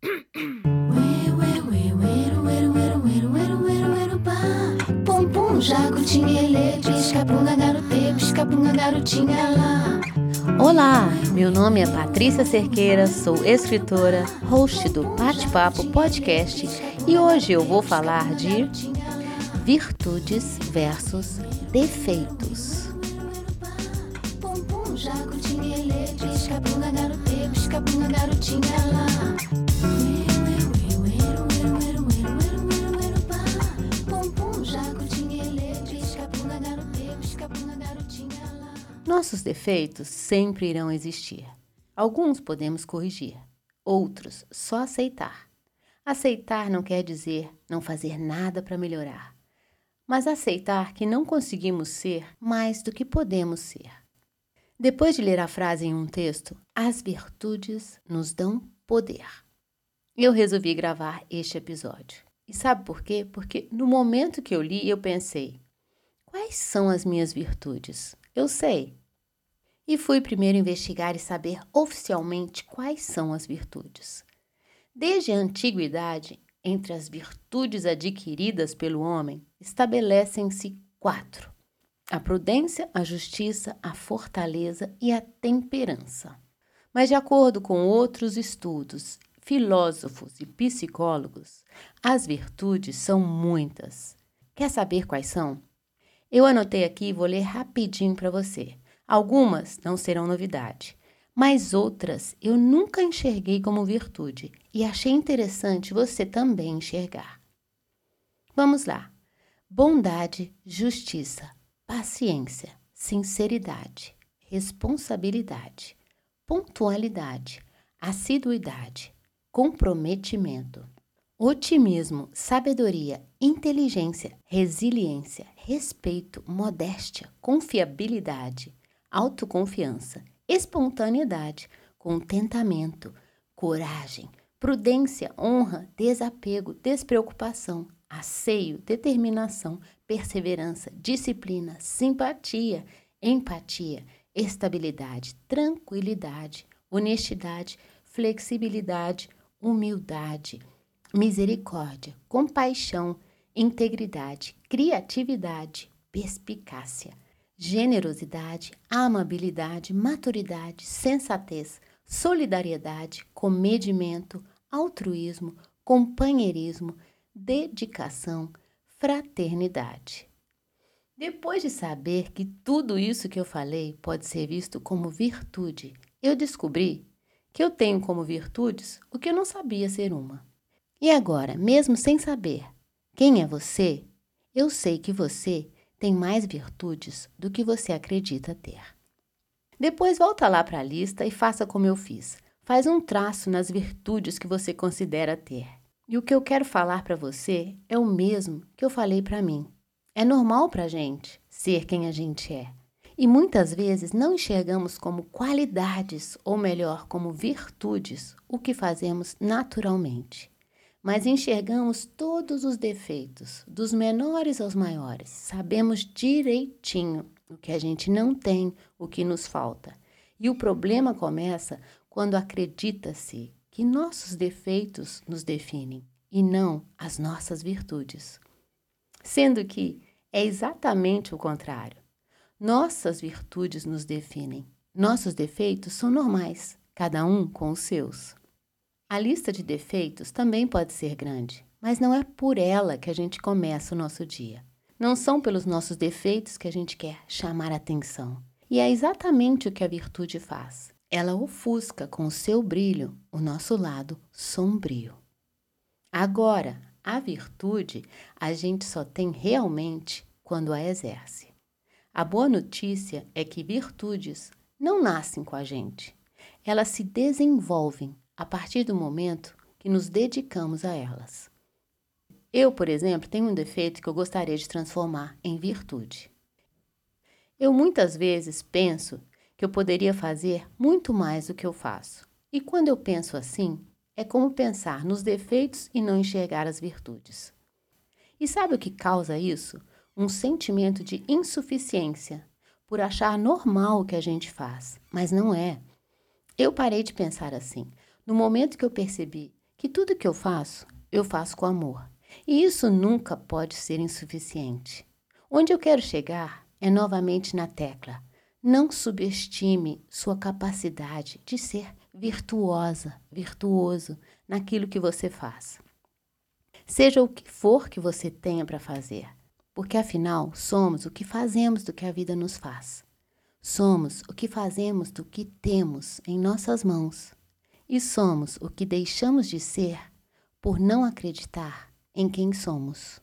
Pum pum, jacutinha, ele, pisca-bunga, garote, pisca-bunga, garotinha lá. Olá, meu nome é Patrícia Cerqueira, sou escritora, host do Bate-Papo Podcast e hoje eu vou falar de virtudes versus defeitos. Pum pum, jacutinha, ele, garote, pisca-bunga, garotinha lá. Nossos defeitos sempre irão existir. Alguns podemos corrigir, outros só aceitar. Aceitar não quer dizer não fazer nada para melhorar, mas aceitar que não conseguimos ser mais do que podemos ser. Depois de ler a frase em um texto, as virtudes nos dão poder. Eu resolvi gravar este episódio. E sabe por quê? Porque no momento que eu li, eu pensei: quais são as minhas virtudes? Eu sei. E fui primeiro investigar e saber oficialmente quais são as virtudes. Desde a antiguidade, entre as virtudes adquiridas pelo homem, estabelecem-se quatro: a prudência, a justiça, a fortaleza e a temperança. Mas, de acordo com outros estudos, filósofos e psicólogos, as virtudes são muitas. Quer saber quais são? Eu anotei aqui e vou ler rapidinho para você. Algumas não serão novidade, mas outras eu nunca enxerguei como virtude e achei interessante você também enxergar. Vamos lá. Bondade, justiça, paciência, sinceridade, responsabilidade, pontualidade, assiduidade, comprometimento, otimismo, sabedoria, inteligência, resiliência, respeito, modéstia, confiabilidade, autoconfiança, espontaneidade, contentamento, coragem, prudência, honra, desapego, despreocupação, asseio, determinação, perseverança, disciplina, simpatia, empatia, estabilidade, tranquilidade, honestidade, flexibilidade, humildade, misericórdia, compaixão, integridade, criatividade, perspicácia, generosidade, amabilidade, maturidade, sensatez, solidariedade, comedimento, altruísmo, companheirismo, dedicação, fraternidade. Depois de saber que tudo isso que eu falei pode ser visto como virtude, eu descobri que eu tenho como virtudes o que eu não sabia ser uma. E agora, mesmo sem saber quem é você, eu sei que você tem mais virtudes do que você acredita ter. Depois volta lá para a lista e faça como eu fiz. Faz um traço nas virtudes que você considera ter. E o que eu quero falar para você é o mesmo que eu falei para mim. É normal para a gente ser quem a gente é. E muitas vezes não enxergamos como qualidades, ou melhor, como virtudes, o que fazemos naturalmente. Mas enxergamos todos os defeitos, dos menores aos maiores. Sabemos direitinho o que a gente não tem, o que nos falta. E o problema começa quando acredita-se que nossos defeitos nos definem e não as nossas virtudes. Sendo que é exatamente o contrário. Nossas virtudes nos definem. Nossos defeitos são normais, cada um com os seus. A lista de defeitos também pode ser grande, mas não é por ela que a gente começa o nosso dia. Não são pelos nossos defeitos que a gente quer chamar atenção. E é exatamente o que a virtude faz. Ela ofusca com o seu brilho o nosso lado sombrio. Agora, a virtude a gente só tem realmente quando a exerce. A boa notícia é que virtudes não nascem com a gente, elas se desenvolvem a partir do momento que nos dedicamos a elas. Eu, por exemplo, tenho um defeito que eu gostaria de transformar em virtude. Eu muitas vezes penso que eu poderia fazer muito mais do que eu faço. E quando eu penso assim, é como pensar nos defeitos e não enxergar as virtudes. E sabe o que causa isso? Um sentimento de insuficiência, por achar normal o que a gente faz, mas não é. Eu parei de pensar assim. No momento que eu percebi que tudo que eu faço, eu faço com amor. E isso nunca pode ser insuficiente. Onde eu quero chegar é novamente na tecla. Não subestime sua capacidade de ser virtuosa, virtuoso naquilo que você faz. Seja o que for que você tenha para fazer, porque afinal somos o que fazemos do que a vida nos faz. Somos o que fazemos do que temos em nossas mãos. E somos o que deixamos de ser por não acreditar em quem somos.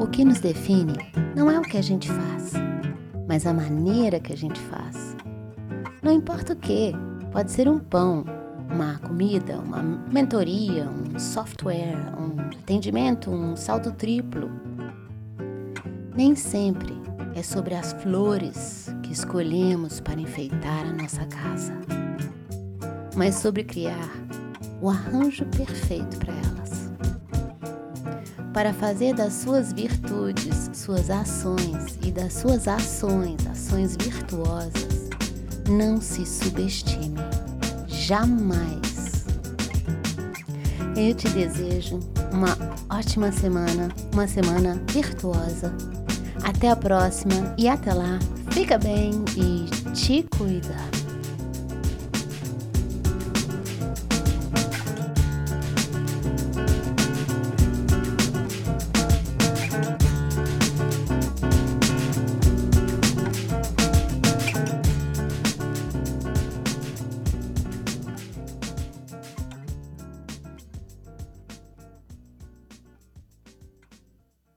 O que nos define não é o que a gente faz, mas a maneira que a gente faz. Não importa o que, pode ser um pão, uma comida, uma mentoria, um software, um atendimento, um salto triplo. Nem sempre é sobre as flores que escolhemos para enfeitar a nossa casa, mas sobre criar o arranjo perfeito para elas. Para fazer das suas virtudes suas ações e das suas ações ações virtuosas, não se subestime jamais. Eu te desejo uma ótima semana, uma semana virtuosa. Até a próxima e até lá, fica bem e te cuida.